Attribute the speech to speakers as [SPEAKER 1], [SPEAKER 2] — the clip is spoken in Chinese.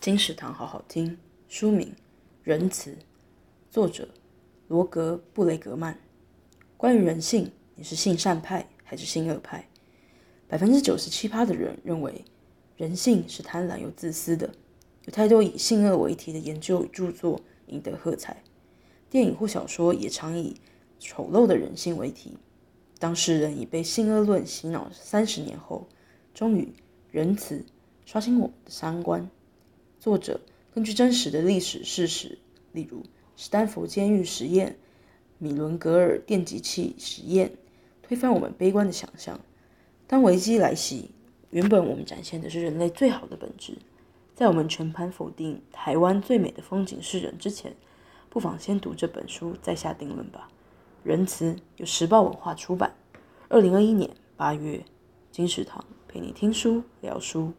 [SPEAKER 1] 金石堂好好听，书名《仁慈》，作者罗格·布雷格曼。关于人性，你是性善派还是性恶派？百分之九十七趴的人认为人性是贪婪又自私的。有太多以性恶为题的研究与著作赢得喝彩，电影或小说也常以丑陋的人性为题。当世人已被性恶论洗脑三十年后，终于仁慈刷新我们的三观。作者根据真实的历史事实，例如史丹佛监狱实验、米伦格尔电极器实验，推翻我们悲观的想象。当危机来袭，原本我们展现的是人类最好的本质，在我们全盘否定台湾最美的风景是人之前，不妨先读这本书再下定论吧。仁慈由时报文化出版，二零二一年八月，金石堂陪你听书聊书。